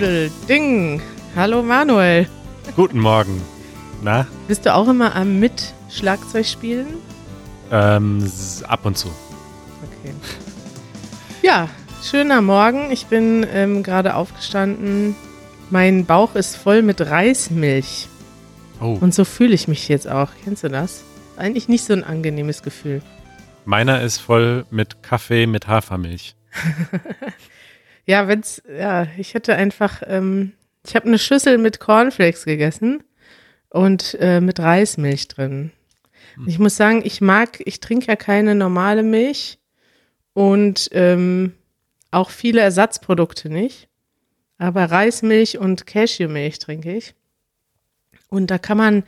Ding. Hallo Manuel. Guten Morgen. Na? Bist du auch immer am mit Schlagzeug spielen? Ähm, ab und zu. Okay. Ja, schöner Morgen. Ich bin ähm, gerade aufgestanden. Mein Bauch ist voll mit Reismilch. Oh. Und so fühle ich mich jetzt auch. Kennst du das? Eigentlich nicht so ein angenehmes Gefühl. Meiner ist voll mit Kaffee mit Hafermilch. ja, wenn's, ja, ich hätte einfach, ähm, ich habe eine Schüssel mit Cornflakes gegessen und äh, mit Reismilch drin. Hm. Ich muss sagen, ich mag, ich trinke ja keine normale Milch und ähm, auch viele Ersatzprodukte nicht. Aber Reismilch und Cashewmilch trinke ich. Und da kann man,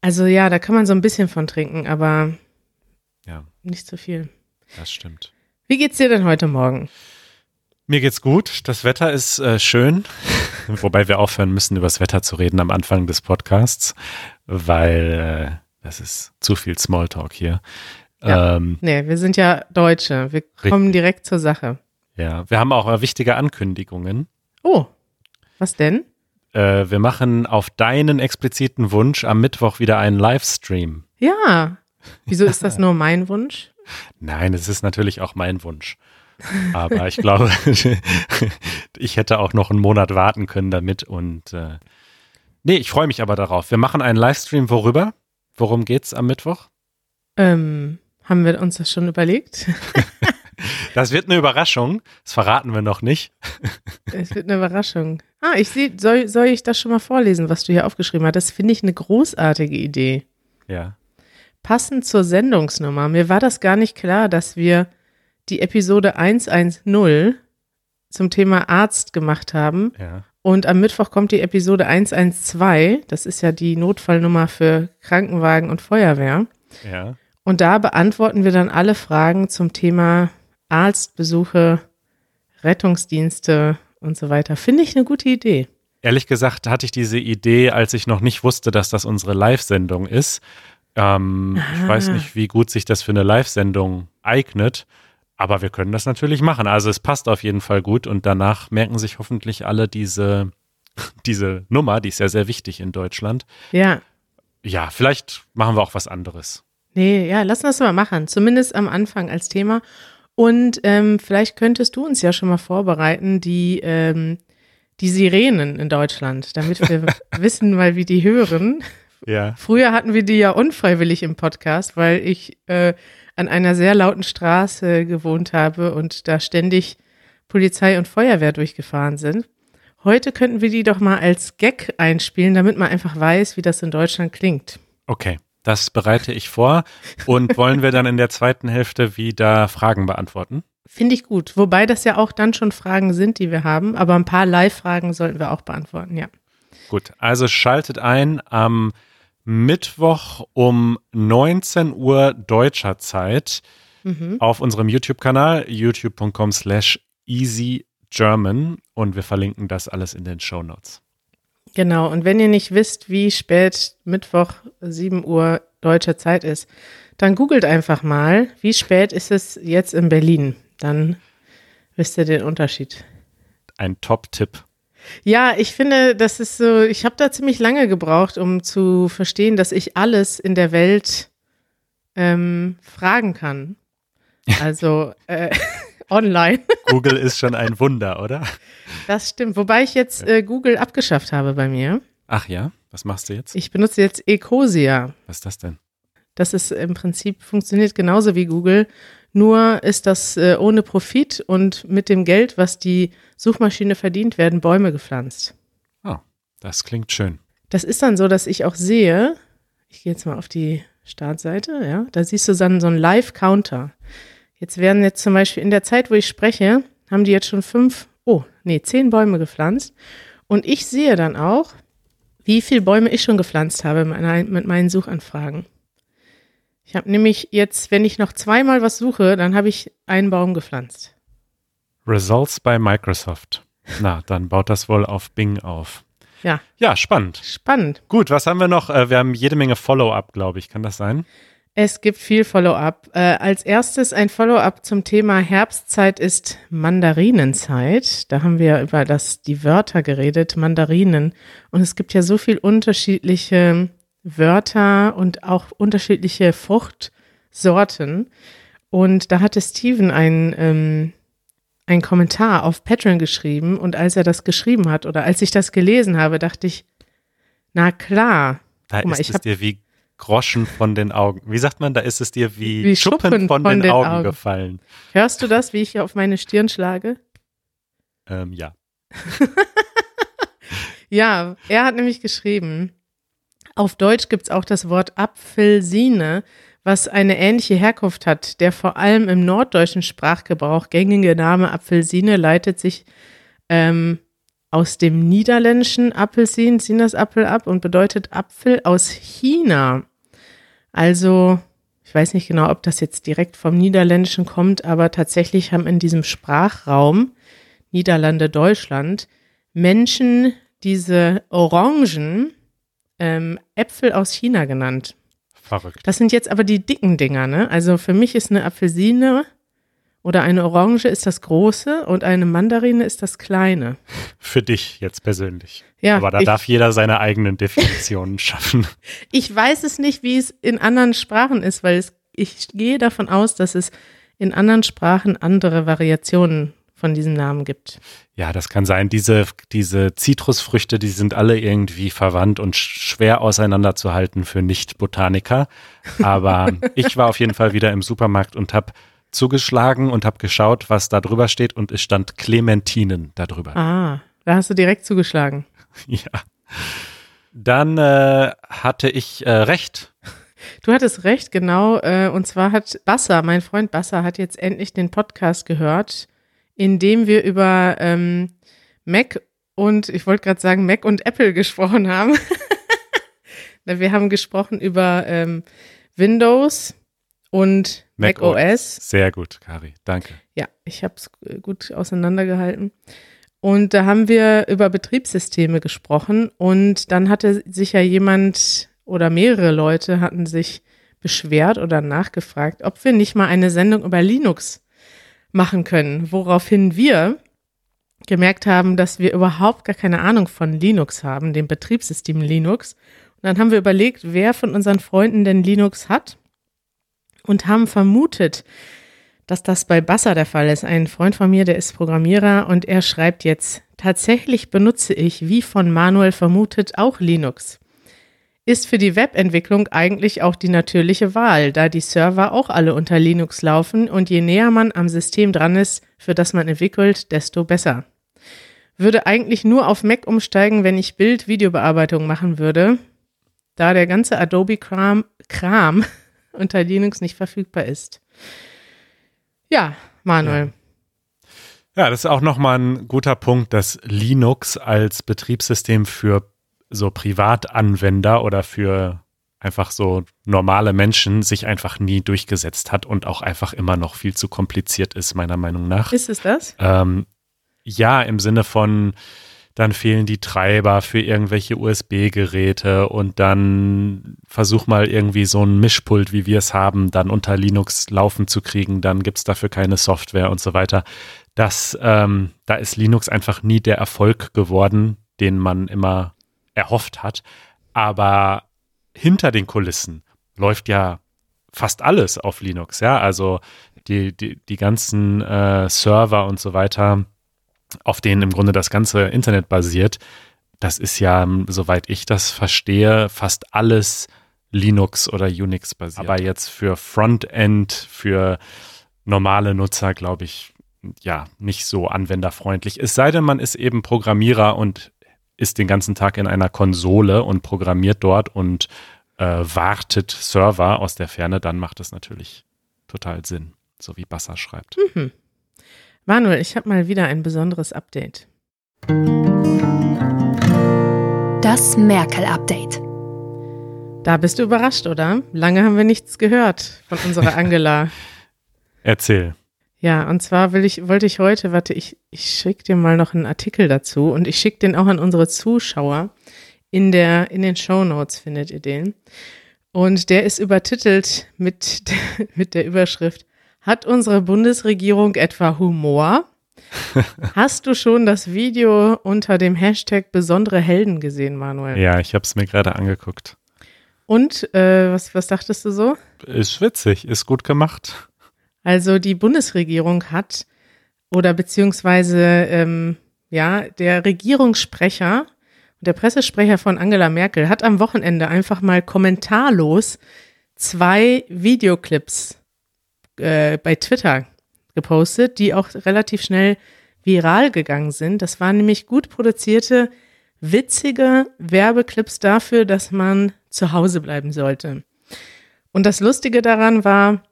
also ja, da kann man so ein bisschen von trinken, aber ja. nicht zu viel. Das stimmt. Wie geht's dir denn heute Morgen? Mir geht's gut. Das Wetter ist äh, schön, wobei wir aufhören müssen, über das Wetter zu reden am Anfang des Podcasts, weil äh, das ist zu viel Smalltalk hier. Ja. Ähm, nee, wir sind ja Deutsche. Wir kommen richtig. direkt zur Sache. Ja, wir haben auch äh, wichtige Ankündigungen. Oh, was denn? Äh, wir machen auf deinen expliziten Wunsch am Mittwoch wieder einen Livestream. Ja. Wieso ist das nur mein Wunsch? Nein, es ist natürlich auch mein Wunsch. Aber ich glaube, ich hätte auch noch einen Monat warten können damit. Und äh, nee, ich freue mich aber darauf. Wir machen einen Livestream worüber? Worum geht's am Mittwoch? Ähm, haben wir uns das schon überlegt? das wird eine Überraschung. Das verraten wir noch nicht. es wird eine Überraschung. Ah, ich sehe, soll, soll ich das schon mal vorlesen, was du hier aufgeschrieben hast? Das finde ich eine großartige Idee. Ja. Passend zur Sendungsnummer. Mir war das gar nicht klar, dass wir die Episode 110 zum Thema Arzt gemacht haben. Ja. Und am Mittwoch kommt die Episode 112. Das ist ja die Notfallnummer für Krankenwagen und Feuerwehr. Ja. Und da beantworten wir dann alle Fragen zum Thema Arztbesuche, Rettungsdienste und so weiter. Finde ich eine gute Idee. Ehrlich gesagt hatte ich diese Idee, als ich noch nicht wusste, dass das unsere Live-Sendung ist. Ähm, ich weiß nicht, wie gut sich das für eine Live-Sendung eignet. Aber wir können das natürlich machen. Also es passt auf jeden Fall gut und danach merken sich hoffentlich alle diese, diese Nummer, die ist ja sehr wichtig in Deutschland. Ja. Ja, vielleicht machen wir auch was anderes. Nee, ja, lass uns das mal machen. Zumindest am Anfang als Thema. Und ähm, vielleicht könntest du uns ja schon mal vorbereiten, die, ähm, die Sirenen in Deutschland, damit wir wissen mal, wie die hören. Ja. Früher hatten wir die ja unfreiwillig im Podcast, weil ich äh, an einer sehr lauten Straße gewohnt habe und da ständig Polizei und Feuerwehr durchgefahren sind. Heute könnten wir die doch mal als Gag einspielen, damit man einfach weiß, wie das in Deutschland klingt. Okay, das bereite ich vor. Und wollen wir dann in der zweiten Hälfte wieder Fragen beantworten? Finde ich gut. Wobei das ja auch dann schon Fragen sind, die wir haben. Aber ein paar Live-Fragen sollten wir auch beantworten, ja. Gut, also schaltet ein am Mittwoch um 19 Uhr deutscher Zeit mhm. auf unserem YouTube-Kanal youtube.com slash easygerman und wir verlinken das alles in den Show Notes. Genau, und wenn ihr nicht wisst, wie spät Mittwoch 7 Uhr deutscher Zeit ist, dann googelt einfach mal, wie spät ist es jetzt in Berlin. Dann wisst ihr den Unterschied. Ein Top-Tipp. Ja, ich finde, das ist so, ich habe da ziemlich lange gebraucht, um zu verstehen, dass ich alles in der Welt ähm, fragen kann. Also äh, online. Google ist schon ein Wunder, oder? Das stimmt. Wobei ich jetzt äh, Google abgeschafft habe bei mir. Ach ja, was machst du jetzt? Ich benutze jetzt Ecosia. Was ist das denn? Das ist im Prinzip funktioniert genauso wie Google, nur ist das äh, ohne Profit und mit dem Geld, was die Suchmaschine verdient, werden Bäume gepflanzt. Oh, das klingt schön. Das ist dann so, dass ich auch sehe, ich gehe jetzt mal auf die Startseite, ja, da siehst du dann so einen Live-Counter. Jetzt werden jetzt zum Beispiel in der Zeit, wo ich spreche, haben die jetzt schon fünf, oh, nee, zehn Bäume gepflanzt. Und ich sehe dann auch, wie viele Bäume ich schon gepflanzt habe mit meinen Suchanfragen. Ich habe nämlich jetzt, wenn ich noch zweimal was suche, dann habe ich einen Baum gepflanzt. Results bei Microsoft. Na, dann baut das wohl auf Bing auf. Ja. Ja, spannend. Spannend. Gut, was haben wir noch? Äh, wir haben jede Menge Follow-up, glaube ich. Kann das sein? Es gibt viel Follow-up. Äh, als erstes ein Follow-up zum Thema Herbstzeit ist Mandarinenzeit. Da haben wir über das, die Wörter geredet, Mandarinen. Und es gibt ja so viel unterschiedliche Wörter und auch unterschiedliche Fruchtsorten. Und da hatte Steven ein, ähm, einen Kommentar auf Patreon geschrieben. Und als er das geschrieben hat oder als ich das gelesen habe, dachte ich, na klar. Da mal, ist ich es dir wie Groschen von den Augen. Wie sagt man, da ist es dir wie, Wie Schuppen, Schuppen von, von den, den Augen, Augen. gefallen. Hörst du das, wie ich hier auf meine Stirn schlage? Ähm, ja. Ja, er hat nämlich geschrieben, auf Deutsch gibt's auch das Wort Apfelsine, was eine ähnliche Herkunft hat. Der vor allem im norddeutschen Sprachgebrauch gängige Name Apfelsine leitet sich ähm, aus dem niederländischen Apfelsin, Sinasapfel ab und bedeutet Apfel aus China. Also, ich weiß nicht genau, ob das jetzt direkt vom Niederländischen kommt, aber tatsächlich haben in diesem Sprachraum Niederlande, Deutschland Menschen diese Orangen ähm, Äpfel aus China genannt. Verrückt. Das sind jetzt aber die dicken Dinger, ne? Also für mich ist eine Apfelsine oder eine Orange ist das große und eine Mandarine ist das kleine. Für dich jetzt persönlich. Ja, Aber da ich, darf jeder seine eigenen Definitionen schaffen. ich weiß es nicht, wie es in anderen Sprachen ist, weil es, ich gehe davon aus, dass es in anderen Sprachen andere Variationen von diesem Namen gibt. Ja, das kann sein. Diese, diese Zitrusfrüchte, die sind alle irgendwie verwandt und sch- schwer auseinanderzuhalten für Nicht-Botaniker. Aber ich war auf jeden Fall wieder im Supermarkt und habe zugeschlagen und habe geschaut, was da drüber steht und es stand Clementinen darüber. Ah, da hast du direkt zugeschlagen. Ja. Dann äh, hatte ich äh, recht. Du hattest recht, genau. Äh, und zwar hat Basser, mein Freund Basser, hat jetzt endlich den Podcast gehört, in dem wir über ähm, Mac und, ich wollte gerade sagen, Mac und Apple gesprochen haben. Wir haben gesprochen über ähm, Windows und Mac, OS. Sehr gut, Kari. Danke. Ja, ich habe es gut auseinandergehalten. Und da haben wir über Betriebssysteme gesprochen und dann hatte sich ja jemand oder mehrere Leute hatten sich beschwert oder nachgefragt, ob wir nicht mal eine Sendung über Linux machen können, woraufhin wir gemerkt haben, dass wir überhaupt gar keine Ahnung von Linux haben, dem Betriebssystem Linux. Und dann haben wir überlegt, wer von unseren Freunden denn Linux hat und haben vermutet, dass das bei Basser der Fall ist. Ein Freund von mir, der ist Programmierer und er schreibt jetzt, tatsächlich benutze ich, wie von Manuel vermutet, auch Linux. Ist für die Webentwicklung eigentlich auch die natürliche Wahl, da die Server auch alle unter Linux laufen und je näher man am System dran ist, für das man entwickelt, desto besser. Würde eigentlich nur auf Mac umsteigen, wenn ich Bild-Videobearbeitung machen würde, da der ganze Adobe-Kram Kram unter Linux nicht verfügbar ist. Ja, Manuel. Ja, das ist auch nochmal ein guter Punkt, dass Linux als Betriebssystem für so Privatanwender oder für einfach so normale Menschen sich einfach nie durchgesetzt hat und auch einfach immer noch viel zu kompliziert ist, meiner Meinung nach. Ist es das? Ähm, ja, im Sinne von, dann fehlen die Treiber für irgendwelche USB-Geräte und dann versuch mal irgendwie so ein Mischpult, wie wir es haben, dann unter Linux laufen zu kriegen, dann gibt's dafür keine Software und so weiter. Das, ähm, da ist Linux einfach nie der Erfolg geworden, den man immer erhofft hat. Aber hinter den Kulissen läuft ja fast alles auf Linux, ja. Also die, die, die ganzen äh, Server und so weiter, auf denen im Grunde das ganze Internet basiert, das ist ja, soweit ich das verstehe, fast alles Linux oder Unix basiert. Aber jetzt für Frontend, für normale Nutzer, glaube ich, ja, nicht so anwenderfreundlich. Es sei denn, man ist eben Programmierer und ist den ganzen Tag in einer Konsole und programmiert dort und äh, wartet Server aus der Ferne, dann macht es natürlich total Sinn, so wie Bassa schreibt. Mhm. Manuel, ich habe mal wieder ein besonderes Update. Das Merkel-Update. Da bist du überrascht, oder? Lange haben wir nichts gehört von unserer Angela. Erzähl. Ja, und zwar will ich, wollte ich heute, warte, ich, ich schicke dir mal noch einen Artikel dazu und ich schicke den auch an unsere Zuschauer. In, der, in den Show Notes findet ihr den. Und der ist übertitelt mit, mit der Überschrift, hat unsere Bundesregierung etwa Humor? Hast du schon das Video unter dem Hashtag besondere Helden gesehen, Manuel? Ja, ich habe es mir gerade angeguckt. Und äh, was, was dachtest du so? Ist witzig, ist gut gemacht. Also die Bundesregierung hat oder beziehungsweise ähm, ja der Regierungssprecher der Pressesprecher von Angela Merkel hat am Wochenende einfach mal kommentarlos zwei Videoclips äh, bei Twitter gepostet, die auch relativ schnell viral gegangen sind. Das waren nämlich gut produzierte, witzige Werbeclips dafür, dass man zu Hause bleiben sollte. Und das Lustige daran war,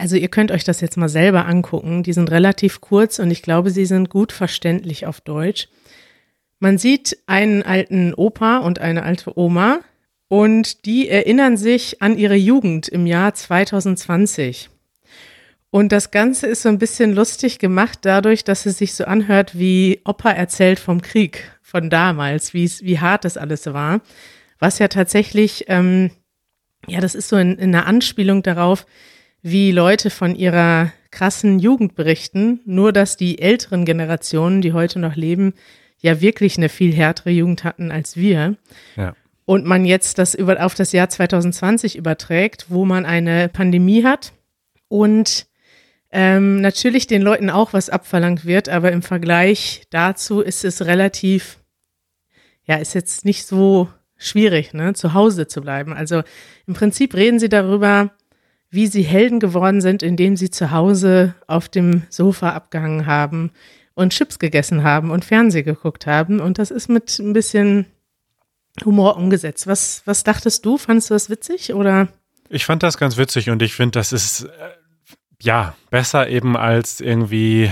also ihr könnt euch das jetzt mal selber angucken, die sind relativ kurz und ich glaube, sie sind gut verständlich auf Deutsch. Man sieht einen alten Opa und eine alte Oma und die erinnern sich an ihre Jugend im Jahr 2020. Und das Ganze ist so ein bisschen lustig gemacht dadurch, dass es sich so anhört, wie Opa erzählt vom Krieg von damals, wie, hart das alles war. Was ja tatsächlich, ähm, ja, das ist so in, in einer Anspielung darauf, wie Leute von ihrer krassen Jugend berichten, nur dass die älteren Generationen, die heute noch leben, ja wirklich eine viel härtere Jugend hatten als wir. Ja. Und man jetzt das über, auf das Jahr 2020 überträgt, wo man eine Pandemie hat und ähm, natürlich den Leuten auch was abverlangt wird, aber im Vergleich dazu ist es relativ, ja, ist jetzt nicht so schwierig, ne, zu Hause zu bleiben. Also im Prinzip reden sie darüber, wie sie Helden geworden sind, indem sie zu Hause auf dem Sofa abgehangen haben, und Chips gegessen haben und Fernseh geguckt haben. Und das ist mit ein bisschen Humor umgesetzt. Was, was dachtest du? Fandest du das witzig oder? Ich fand das ganz witzig und ich finde, das ist äh, ja besser eben als irgendwie.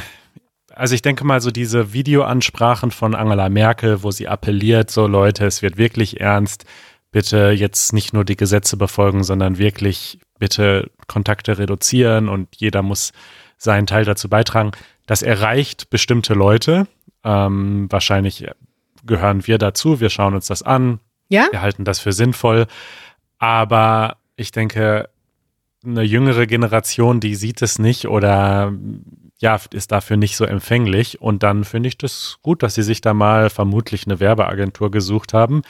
Also ich denke mal so diese Videoansprachen von Angela Merkel, wo sie appelliert, so Leute, es wird wirklich ernst, bitte jetzt nicht nur die Gesetze befolgen, sondern wirklich bitte Kontakte reduzieren und jeder muss seinen Teil dazu beitragen das erreicht bestimmte Leute. Ähm, wahrscheinlich gehören wir dazu. Wir schauen uns das an. Ja. Wir halten das für sinnvoll. Aber ich denke, eine jüngere Generation, die sieht es nicht oder ja, ist dafür nicht so empfänglich. Und dann finde ich das gut, dass sie sich da mal vermutlich eine Werbeagentur gesucht haben,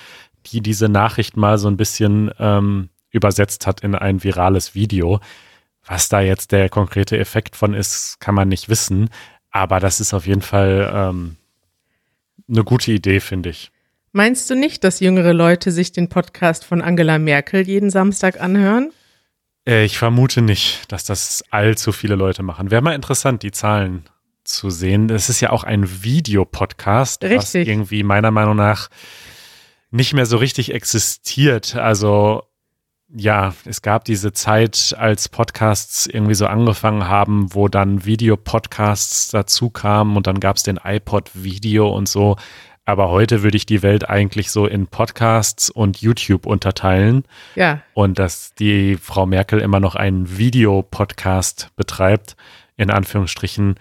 die diese Nachricht mal so ein bisschen ähm, übersetzt hat in ein virales Video. Was da jetzt der konkrete Effekt von ist, kann man nicht wissen. Aber das ist auf jeden Fall ähm, eine gute Idee, finde ich. Meinst du nicht, dass jüngere Leute sich den Podcast von Angela Merkel jeden Samstag anhören? Äh, ich vermute nicht, dass das allzu viele Leute machen. Wäre mal interessant, die Zahlen zu sehen. Es ist ja auch ein Videopodcast, was irgendwie meiner Meinung nach nicht mehr so richtig existiert. Also ja, es gab diese Zeit, als Podcasts irgendwie so angefangen haben, wo dann Videopodcasts dazu kamen und dann gab es den iPod Video und so. Aber heute würde ich die Welt eigentlich so in Podcasts und YouTube unterteilen. Ja. Und dass die Frau Merkel immer noch einen Videopodcast betreibt, in Anführungsstrichen,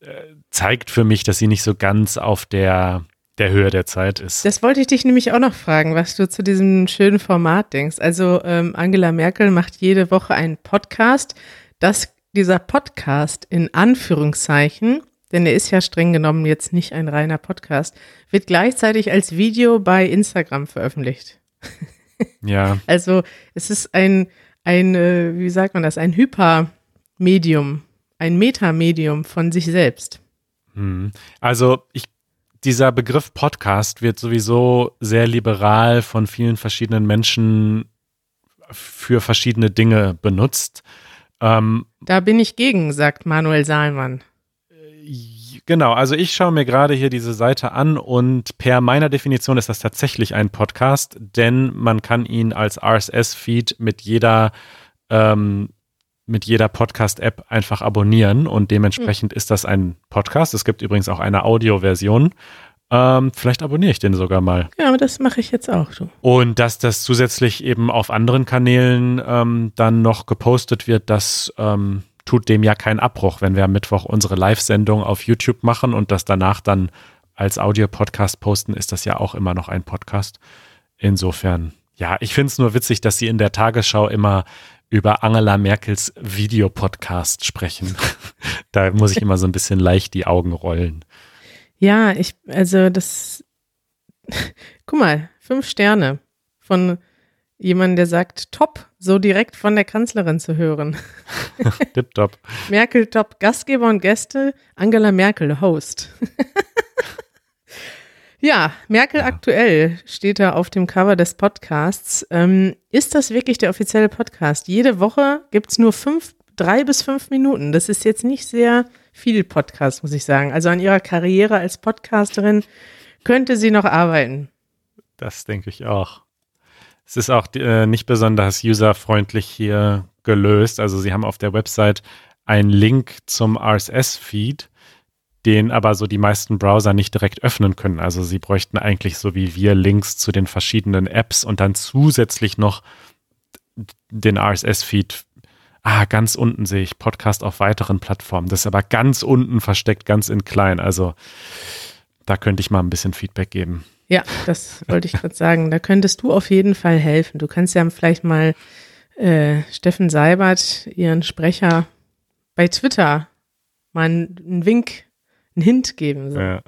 äh, zeigt für mich, dass sie nicht so ganz auf der der Höhe der Zeit ist. Das wollte ich dich nämlich auch noch fragen, was du zu diesem schönen Format denkst. Also ähm, Angela Merkel macht jede Woche einen Podcast. Dass dieser Podcast in Anführungszeichen, denn er ist ja streng genommen jetzt nicht ein reiner Podcast, wird gleichzeitig als Video bei Instagram veröffentlicht. Ja. also es ist ein, ein, äh, wie sagt man das, ein Hypermedium, ein Metamedium von sich selbst. Hm. Also ich dieser Begriff Podcast wird sowieso sehr liberal von vielen verschiedenen Menschen für verschiedene Dinge benutzt. Ähm, da bin ich gegen, sagt Manuel Saalmann. Genau, also ich schaue mir gerade hier diese Seite an und per meiner Definition ist das tatsächlich ein Podcast, denn man kann ihn als RSS-Feed mit jeder ähm, mit jeder Podcast-App einfach abonnieren und dementsprechend mhm. ist das ein Podcast. Es gibt übrigens auch eine Audioversion. Ähm, vielleicht abonniere ich den sogar mal. Ja, aber das mache ich jetzt auch so. Und dass das zusätzlich eben auf anderen Kanälen ähm, dann noch gepostet wird, das ähm, tut dem ja keinen Abbruch, wenn wir am Mittwoch unsere Live-Sendung auf YouTube machen und das danach dann als Audio-Podcast posten, ist das ja auch immer noch ein Podcast. Insofern Ja, ich finde es nur witzig, dass sie in der Tagesschau immer über Angela Merkels Videopodcast sprechen. da muss ich immer so ein bisschen leicht die Augen rollen. Ja, ich, also das, guck mal, fünf Sterne von jemandem, der sagt, top, so direkt von der Kanzlerin zu hören. Tipptopp. Merkel top, Gastgeber und Gäste, Angela Merkel Host. Ja, Merkel ja. aktuell steht da auf dem Cover des Podcasts. Ähm, ist das wirklich der offizielle Podcast? Jede Woche gibt es nur fünf, drei bis fünf Minuten. Das ist jetzt nicht sehr viel Podcast, muss ich sagen. Also an ihrer Karriere als Podcasterin könnte sie noch arbeiten. Das denke ich auch. Es ist auch äh, nicht besonders userfreundlich hier gelöst. Also sie haben auf der Website einen Link zum RSS-Feed, den aber so die meisten Browser nicht direkt öffnen können. Also sie bräuchten eigentlich so wie wir Links zu den verschiedenen Apps und dann zusätzlich noch den RSS-Feed. Ah, ganz unten sehe ich Podcast auf weiteren Plattformen. Das ist aber ganz unten versteckt, ganz in klein. Also da könnte ich mal ein bisschen Feedback geben. Ja, das wollte ich gerade sagen. Da könntest du auf jeden Fall helfen. Du kannst ja vielleicht mal äh, Steffen Seibert, ihren Sprecher, bei Twitter mal einen Wink, einen Hint geben. So. Ja.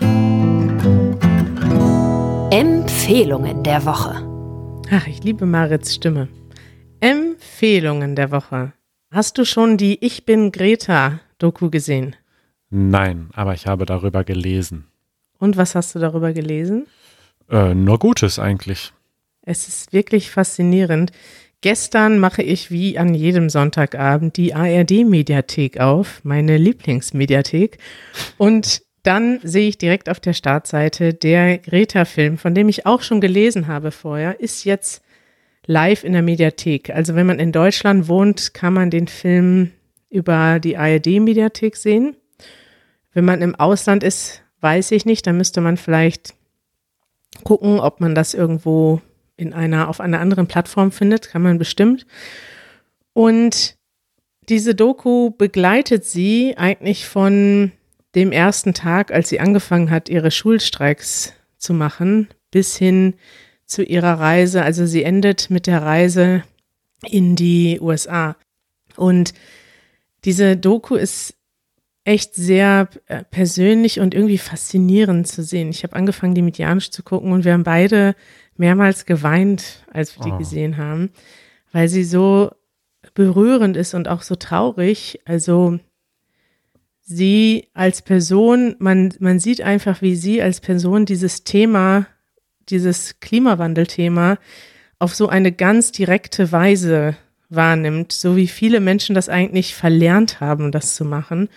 Empfehlungen der Woche. Ach, ich liebe Marits Stimme. Empfehlungen der Woche. Hast du schon die Ich bin Greta Doku gesehen? Nein, aber ich habe darüber gelesen. Und was hast du darüber gelesen? Äh, nur Gutes eigentlich. Es ist wirklich faszinierend. Gestern mache ich wie an jedem Sonntagabend die ARD-Mediathek auf, meine Lieblingsmediathek. Und dann sehe ich direkt auf der Startseite, der Greta-Film, von dem ich auch schon gelesen habe vorher, ist jetzt live in der Mediathek. Also wenn man in Deutschland wohnt, kann man den Film über die ARD-Mediathek sehen. Wenn man im Ausland ist, weiß ich nicht. Da müsste man vielleicht gucken, ob man das irgendwo in einer, auf einer anderen Plattform findet. Kann man bestimmt. Und diese Doku begleitet sie eigentlich von dem ersten Tag, als sie angefangen hat, ihre Schulstreiks zu machen, bis hin zu ihrer Reise. Also sie endet mit der Reise in die USA. Und diese Doku ist echt sehr äh, persönlich und irgendwie faszinierend zu sehen. Ich habe angefangen, die mit Janusz zu gucken und wir haben beide mehrmals geweint, als wir die oh. gesehen haben, weil sie so berührend ist und auch so traurig. Also sie als Person, man, man sieht einfach, wie sie als Person dieses Thema, dieses Klimawandelthema auf so eine ganz direkte Weise wahrnimmt, so wie viele Menschen das eigentlich verlernt haben, das zu machen.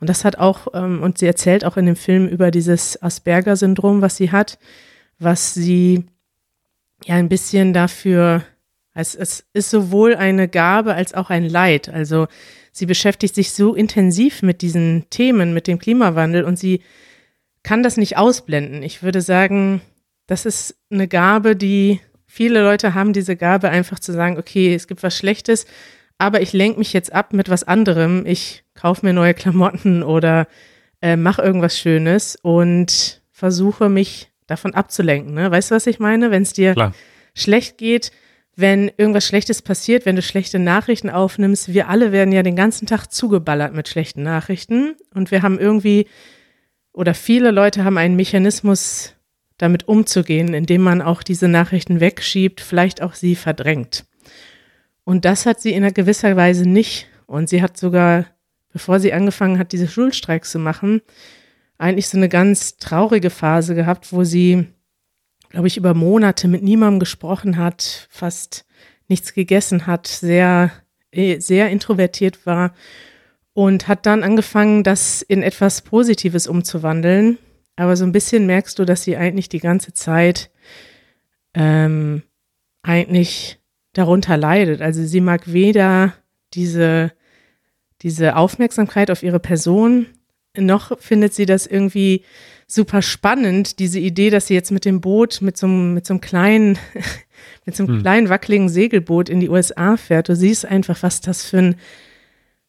Und das hat auch, ähm, und sie erzählt auch in dem Film über dieses Asperger-Syndrom, was sie hat, was sie ja ein bisschen dafür, es, es ist sowohl eine Gabe als auch ein Leid. Also sie beschäftigt sich so intensiv mit diesen Themen, mit dem Klimawandel und sie kann das nicht ausblenden. Ich würde sagen, das ist eine Gabe, die viele Leute haben, diese Gabe einfach zu sagen, okay, es gibt was Schlechtes, aber ich lenke mich jetzt ab mit was anderem. Ich kaufe mir neue Klamotten oder äh, mache irgendwas Schönes und versuche mich davon abzulenken. Ne? Weißt du, was ich meine? Wenn es dir Klar. schlecht geht, wenn irgendwas Schlechtes passiert, wenn du schlechte Nachrichten aufnimmst, wir alle werden ja den ganzen Tag zugeballert mit schlechten Nachrichten und wir haben irgendwie oder viele Leute haben einen Mechanismus, damit umzugehen, indem man auch diese Nachrichten wegschiebt, vielleicht auch sie verdrängt. Und das hat sie in einer gewisser Weise nicht. Und sie hat sogar, bevor sie angefangen hat, diese Schulstreiks zu machen, eigentlich so eine ganz traurige Phase gehabt, wo sie, glaube ich, über Monate mit niemandem gesprochen hat, fast nichts gegessen hat, sehr, eh, sehr introvertiert war und hat dann angefangen, das in etwas Positives umzuwandeln. Aber so ein bisschen merkst du, dass sie eigentlich die ganze Zeit ähm, eigentlich darunter leidet. Also sie mag weder diese, diese Aufmerksamkeit auf ihre Person, noch findet sie das irgendwie super spannend, diese Idee, dass sie jetzt mit dem Boot, mit so einem, mit so einem kleinen, mit so einem hm. kleinen wackeligen Segelboot in die USA fährt. Du siehst einfach, was das für, ein,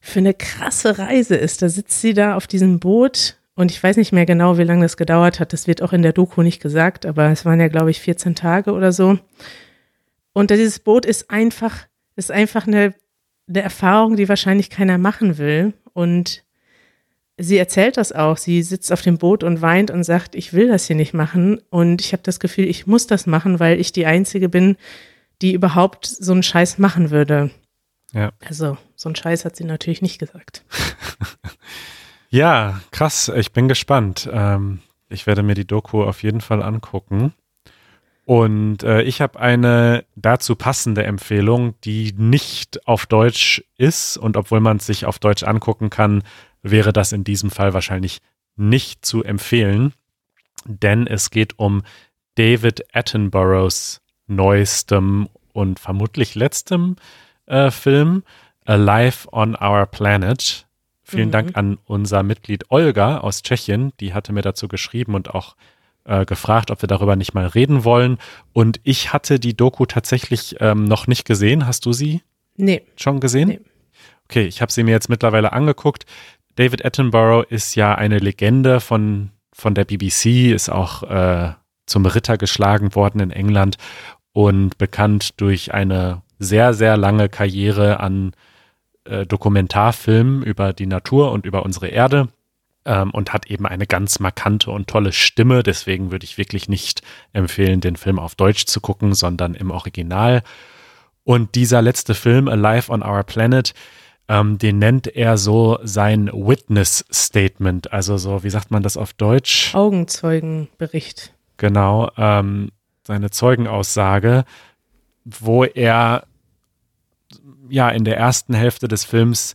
für eine krasse Reise ist. Da sitzt sie da auf diesem Boot Und ich weiß nicht mehr genau, wie lange das gedauert hat. Das wird auch in der Doku nicht gesagt, aber es waren ja, glaube ich, 14 Tage oder so. Und dieses Boot ist einfach, ist einfach eine, eine Erfahrung, die wahrscheinlich keiner machen will. Und sie erzählt das auch. Sie sitzt auf dem Boot und weint und sagt, ich will das hier nicht machen. Und ich habe das Gefühl, ich muss das machen, weil ich die Einzige bin, die überhaupt so einen Scheiß machen würde. Ja. Also, so einen Scheiß hat sie natürlich nicht gesagt. ja, krass. Ich bin gespannt. Ähm, ich werde mir die Doku auf jeden Fall angucken. Und äh, ich habe eine dazu passende Empfehlung, die nicht auf Deutsch ist. Und obwohl man es sich auf Deutsch angucken kann, wäre das in diesem Fall wahrscheinlich nicht zu empfehlen. Denn es geht um David Attenboroughs neuestem und vermutlich letztem äh, Film, Alive on Our Planet. Vielen mhm. Dank an unser Mitglied Olga aus Tschechien. Die hatte mir dazu geschrieben und auch äh, gefragt, ob wir darüber nicht mal reden wollen. Und ich hatte die Doku tatsächlich ähm, noch nicht gesehen. Hast du sie nee. schon gesehen? Nee. Okay, ich habe sie mir jetzt mittlerweile angeguckt. David Attenborough ist ja eine Legende von, von der BBC, ist auch äh, zum Ritter geschlagen worden in England und bekannt durch eine sehr, sehr lange Karriere an äh, Dokumentarfilmen über die Natur und über unsere Erde ähm, und hat eben eine ganz markante und tolle Stimme. Deswegen würde ich wirklich nicht empfehlen, den Film auf Deutsch zu gucken, sondern im Original. Und dieser letzte Film, Alive on Our Planet, ähm, den nennt er so sein Witness Statement. Also so, wie sagt man das auf Deutsch? Augenzeugenbericht. Genau, ähm, seine Zeugenaussage, wo er ja in der ersten Hälfte des Films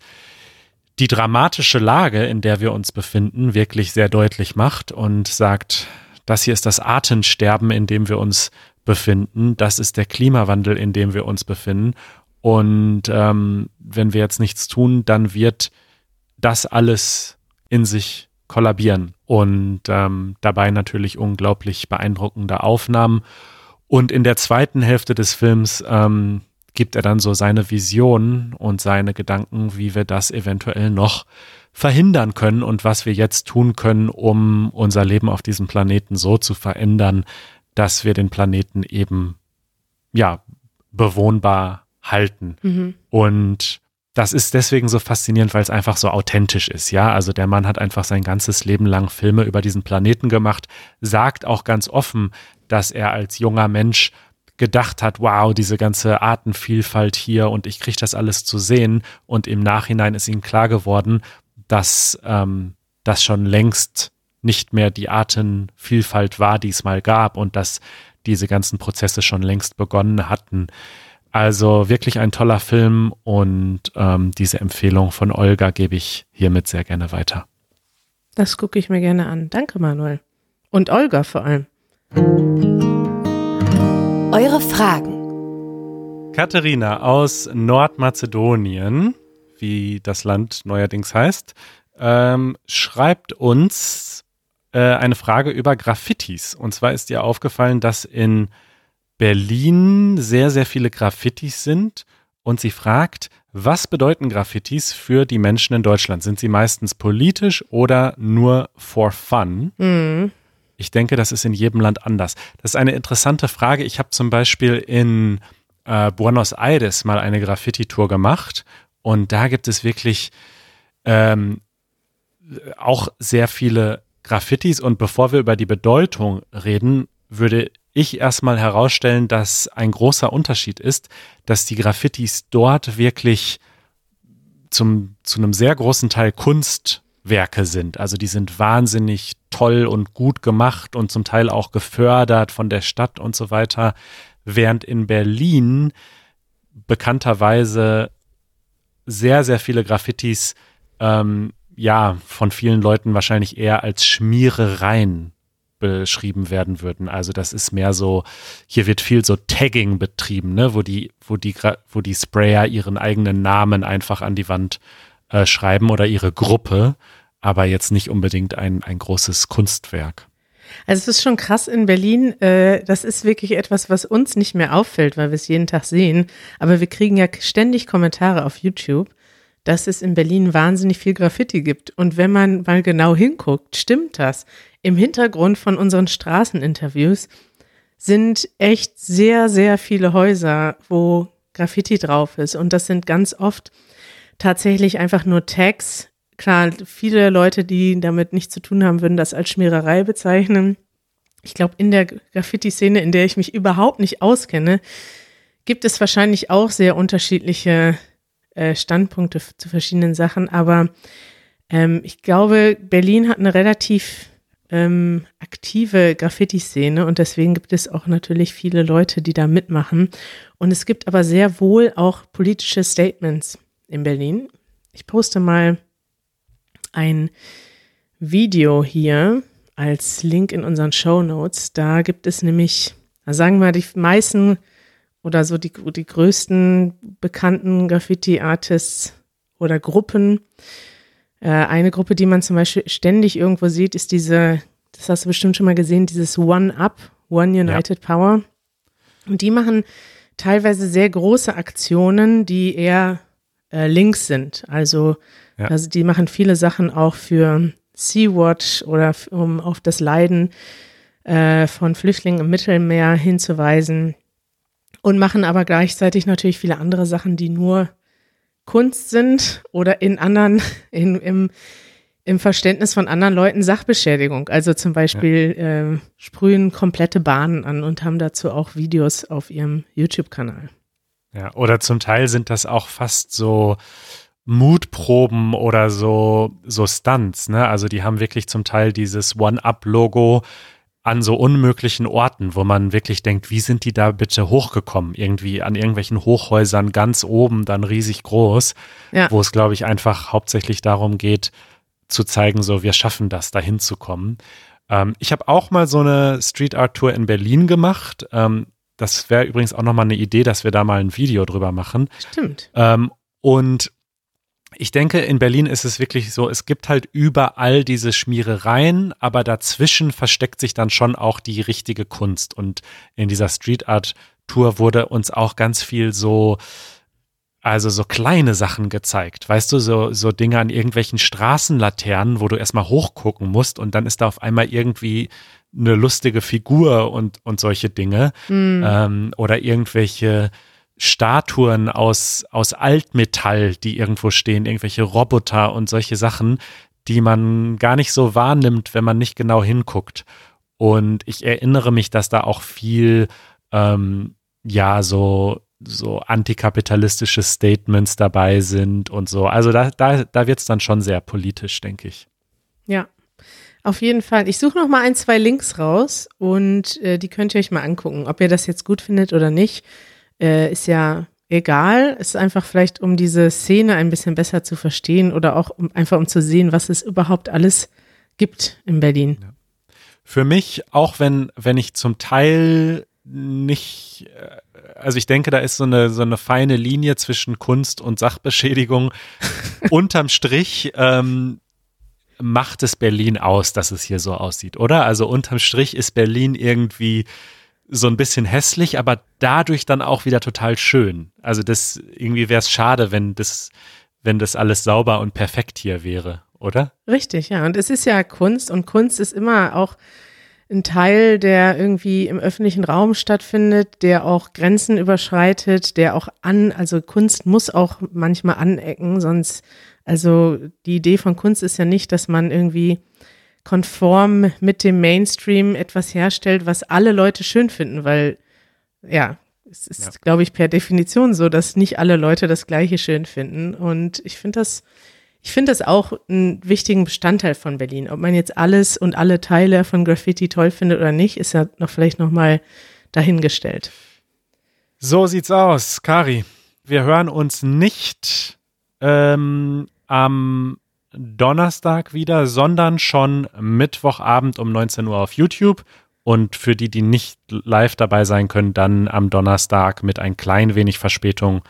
die dramatische Lage, in der wir uns befinden, wirklich sehr deutlich macht und sagt, das hier ist das Artensterben, in dem wir uns befinden, das ist der Klimawandel, in dem wir uns befinden. Und ähm, wenn wir jetzt nichts tun, dann wird das alles in sich kollabieren. Und ähm, dabei natürlich unglaublich beeindruckende Aufnahmen. Und in der zweiten Hälfte des Films ähm, gibt er dann so seine Vision und seine Gedanken, wie wir das eventuell noch verhindern können und was wir jetzt tun können, um unser Leben auf diesem Planeten so zu verändern, dass wir den Planeten eben, ja, bewohnbar halten. Mhm. Und das ist deswegen so faszinierend, weil es einfach so authentisch ist, ja. Also der Mann hat einfach sein ganzes Leben lang Filme über diesen Planeten gemacht, sagt auch ganz offen, dass er als junger Mensch gedacht hat, wow, diese ganze Artenvielfalt hier und ich kriege das alles zu sehen. Und im Nachhinein ist ihm klar geworden, dass ähm, das schon längst nicht mehr die Artenvielfalt war, die es mal gab und dass diese ganzen Prozesse schon längst begonnen hatten. Also wirklich ein toller Film und ähm, diese Empfehlung von Olga gebe ich hiermit sehr gerne weiter. Das gucke ich mir gerne an. Danke, Manuel. Und Olga vor allem. Eure Fragen. Katharina aus Nordmazedonien, wie das Land neuerdings heißt, ähm, schreibt uns äh, eine Frage über Graffitis. Und zwar ist ihr aufgefallen, dass in Berlin sehr, sehr viele Graffitis sind. Und sie fragt, was bedeuten Graffitis für die Menschen in Deutschland? Sind sie meistens politisch oder nur for fun? Mhm. Ich denke, das ist in jedem Land anders. Das ist eine interessante Frage. Ich habe zum Beispiel in äh, Buenos Aires mal eine Graffiti-Tour gemacht und da gibt es wirklich ähm, auch sehr viele Graffitis. Und bevor wir über die Bedeutung reden, würde ich erstmal herausstellen, dass ein großer Unterschied ist, dass die Graffitis dort wirklich zum, zu einem sehr großen Teil Kunst Werke sind. Also die sind wahnsinnig toll und gut gemacht und zum Teil auch gefördert von der Stadt und so weiter. Während in Berlin bekannterweise sehr, sehr viele Graffitis ähm, ja von vielen Leuten wahrscheinlich eher als Schmierereien beschrieben werden würden. Also das ist mehr so, hier wird viel so Tagging betrieben, ne, wo die, wo die, wo die Sprayer ihren eigenen Namen einfach an die Wand äh, schreiben oder ihre Gruppe, aber jetzt nicht unbedingt ein, ein großes Kunstwerk. Also es ist schon krass in Berlin. Äh, das ist wirklich etwas, was uns nicht mehr auffällt, weil wir es jeden Tag sehen. Aber wir kriegen ja ständig Kommentare auf YouTube, dass es in Berlin wahnsinnig viel Graffiti gibt. Und wenn man mal genau hinguckt, stimmt das. Im Hintergrund von unseren Straßeninterviews sind echt sehr, sehr viele Häuser, wo Graffiti drauf ist. Und das sind ganz oft tatsächlich einfach nur Tags. Klar, viele Leute, die damit nichts zu tun haben, würden das als Schmiererei bezeichnen. Ich glaube, in der Graffiti-Szene, in der ich mich überhaupt nicht auskenne, gibt es wahrscheinlich auch sehr unterschiedliche äh, Standpunkte zu verschiedenen Sachen. Aber ähm, ich glaube, Berlin hat eine relativ ähm, aktive Graffiti-Szene und deswegen gibt es auch natürlich viele Leute, die da mitmachen. Und es gibt aber sehr wohl auch politische Statements in Berlin. Ich poste mal ein Video hier als Link in unseren Show Notes. Da gibt es nämlich, sagen wir mal, die meisten oder so die, die größten bekannten Graffiti-Artists oder Gruppen. Äh, eine Gruppe, die man zum Beispiel ständig irgendwo sieht, ist diese, das hast du bestimmt schon mal gesehen, dieses One Up, One United ja. Power. Und die machen teilweise sehr große Aktionen, die eher äh, links sind. Also, ja. also die machen viele Sachen auch für Sea-Watch oder um auf das Leiden äh, von Flüchtlingen im Mittelmeer hinzuweisen und machen aber gleichzeitig natürlich viele andere Sachen, die nur Kunst sind oder in anderen, in, im, im Verständnis von anderen Leuten Sachbeschädigung. Also zum Beispiel ja. äh, sprühen komplette Bahnen an und haben dazu auch Videos auf ihrem YouTube-Kanal. Ja, oder zum Teil sind das auch fast so Mutproben oder so, so Stunts, ne? Also die haben wirklich zum Teil dieses One-Up-Logo an so unmöglichen Orten, wo man wirklich denkt, wie sind die da bitte hochgekommen? Irgendwie an irgendwelchen Hochhäusern ganz oben, dann riesig groß, ja. wo es, glaube ich, einfach hauptsächlich darum geht, zu zeigen, so wir schaffen das, da hinzukommen. Ähm, ich habe auch mal so eine Street Art Tour in Berlin gemacht. Ähm, das wäre übrigens auch nochmal eine Idee, dass wir da mal ein Video drüber machen. Stimmt. Ähm, und ich denke, in Berlin ist es wirklich so, es gibt halt überall diese Schmierereien, aber dazwischen versteckt sich dann schon auch die richtige Kunst. Und in dieser Street Art Tour wurde uns auch ganz viel so, also so kleine Sachen gezeigt. Weißt du, so, so Dinge an irgendwelchen Straßenlaternen, wo du erstmal hochgucken musst und dann ist da auf einmal irgendwie eine lustige Figur und, und solche Dinge. Mhm. Ähm, oder irgendwelche Statuen aus, aus Altmetall, die irgendwo stehen, irgendwelche Roboter und solche Sachen, die man gar nicht so wahrnimmt, wenn man nicht genau hinguckt. Und ich erinnere mich, dass da auch viel, ähm, ja, so, so antikapitalistische Statements dabei sind und so. Also da, da, da wird es dann schon sehr politisch, denke ich. Ja, auf jeden Fall. Ich suche noch mal ein, zwei Links raus und äh, die könnt ihr euch mal angucken, ob ihr das jetzt gut findet oder nicht äh, ist ja egal. Es ist einfach vielleicht, um diese Szene ein bisschen besser zu verstehen oder auch um, einfach um zu sehen, was es überhaupt alles gibt in Berlin. Ja. Für mich, auch wenn, wenn ich zum Teil nicht, äh, also ich denke, da ist so eine, so eine feine Linie zwischen Kunst und Sachbeschädigung. Unterm Strich ähm, macht es Berlin aus, dass es hier so aussieht, oder? Also unterm Strich ist Berlin irgendwie so ein bisschen hässlich, aber dadurch dann auch wieder total schön. Also das irgendwie wäre es schade, wenn das, wenn das alles sauber und perfekt hier wäre, oder? Richtig, ja. Und es ist ja Kunst und Kunst ist immer auch ein Teil, der irgendwie im öffentlichen Raum stattfindet, der auch Grenzen überschreitet, der auch an, also Kunst muss auch manchmal anecken, sonst, also die Idee von Kunst ist ja nicht, dass man irgendwie konform mit dem Mainstream etwas herstellt, was alle Leute schön finden, weil ja, es ist, ja. glaube ich, per Definition so, dass nicht alle Leute das Gleiche schön finden. Und ich finde das, ich finde das auch einen wichtigen Bestandteil von Berlin. Ob man jetzt alles und alle Teile von Graffiti toll findet oder nicht, ist ja noch vielleicht nochmal dahingestellt. So sieht's aus, Kari. Wir hören uns nicht ähm, am Donnerstag wieder, sondern schon Mittwochabend um 19 Uhr auf YouTube. Und für die, die nicht live dabei sein können, dann am Donnerstag mit ein klein wenig Verspätung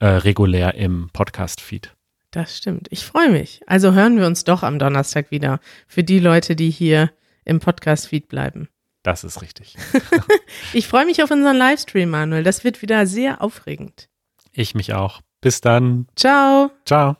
äh, regulär im Podcast-Feed. Das stimmt. Ich freue mich. Also hören wir uns doch am Donnerstag wieder. Für die Leute, die hier im Podcast-Feed bleiben. Das ist richtig. ich freue mich auf unseren Livestream, Manuel. Das wird wieder sehr aufregend. Ich mich auch. Bis dann. Ciao. Ciao.